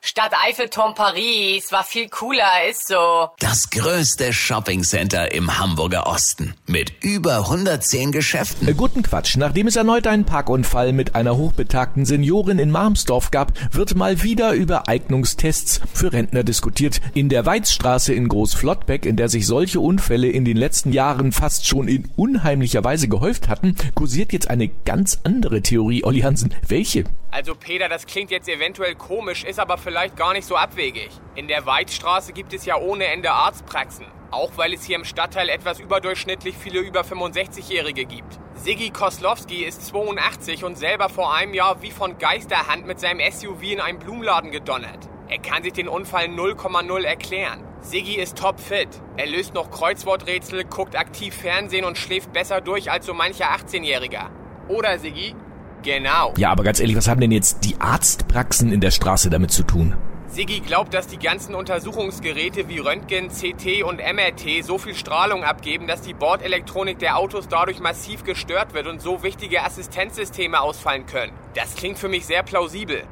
Stadt Eiffelturm Paris war viel cooler, ist so. Das größte Shoppingcenter im Hamburger Osten mit über 110 Geschäften. Äh, Guten Quatsch. Nachdem es erneut einen Parkunfall mit einer hochbetagten Seniorin in Marmsdorf gab, wird mal wieder über Eignungstests für Rentner diskutiert. In der Weizstraße in Großflottbeck, in der sich solche Unfälle in den letzten Jahren fast schon in unheimlicher Weise gehäuft hatten, kursiert jetzt eine ganz andere Theorie. Olli Hansen, welche? Also Peter, das klingt jetzt eventuell komisch, ist aber vielleicht gar nicht so abwegig. In der Weidstraße gibt es ja ohne Ende Arztpraxen. Auch weil es hier im Stadtteil etwas überdurchschnittlich viele über 65-Jährige gibt. Siggi Koslowski ist 82 und selber vor einem Jahr wie von Geisterhand mit seinem SUV in einen Blumenladen gedonnert. Er kann sich den Unfall 0,0 erklären. Siggi ist topfit. Er löst noch Kreuzworträtsel, guckt aktiv Fernsehen und schläft besser durch als so mancher 18-Jähriger. Oder, Siggi? Genau. Ja, aber ganz ehrlich, was haben denn jetzt die Arztpraxen in der Straße damit zu tun? Siggi glaubt, dass die ganzen Untersuchungsgeräte wie Röntgen, CT und MRT so viel Strahlung abgeben, dass die Bordelektronik der Autos dadurch massiv gestört wird und so wichtige Assistenzsysteme ausfallen können. Das klingt für mich sehr plausibel.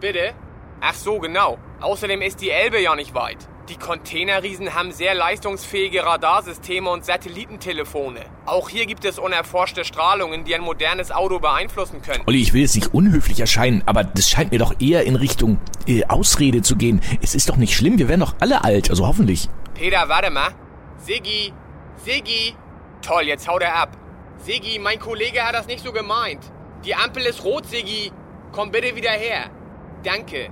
Bitte? Ach so, genau. Außerdem ist die Elbe ja nicht weit. Die Containerriesen haben sehr leistungsfähige Radarsysteme und Satellitentelefone. Auch hier gibt es unerforschte Strahlungen, die ein modernes Auto beeinflussen können. Olli, ich will jetzt nicht unhöflich erscheinen, aber das scheint mir doch eher in Richtung äh, Ausrede zu gehen. Es ist doch nicht schlimm, wir werden doch alle alt, also hoffentlich. Peter, warte mal. Siggi! Siggi! Toll, jetzt haut er ab. Siggi, mein Kollege hat das nicht so gemeint. Die Ampel ist rot, Siggi. Komm bitte wieder her. Danke.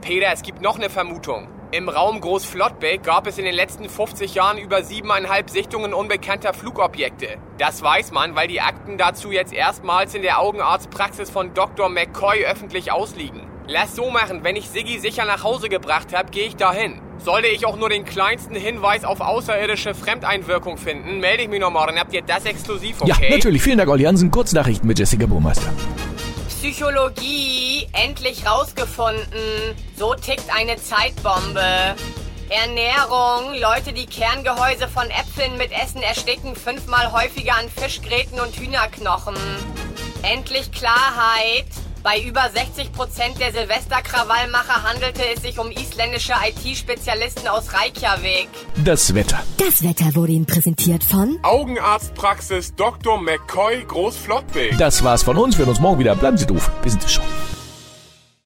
Peter, es gibt noch eine Vermutung. Im Raum Großflottbeck gab es in den letzten 50 Jahren über siebeneinhalb Sichtungen unbekannter Flugobjekte. Das weiß man, weil die Akten dazu jetzt erstmals in der Augenarztpraxis von Dr. McCoy öffentlich ausliegen. Lass so machen, wenn ich Siggi sicher nach Hause gebracht habe, gehe ich dahin. Sollte ich auch nur den kleinsten Hinweis auf außerirdische Fremdeinwirkung finden, melde ich mich noch morgen. Habt ihr das exklusiv, okay? Ja, natürlich. Vielen Dank, Olli Hansen. Kurznachrichten mit Jessica Burmeister. Psychologie endlich rausgefunden. So tickt eine Zeitbombe. Ernährung. Leute, die Kerngehäuse von Äpfeln mit Essen ersticken, fünfmal häufiger an Fischgräten und Hühnerknochen. Endlich Klarheit. Bei über 60 Prozent der Silvesterkrawallmacher handelte es sich um isländische IT-Spezialisten aus Reykjavik. Das Wetter. Das Wetter wurde Ihnen präsentiert von Augenarztpraxis Dr. McCoy Großflottbeek. Das war's von uns. Wir hören uns morgen wieder. Bleiben Sie doof. Wir sind es schon.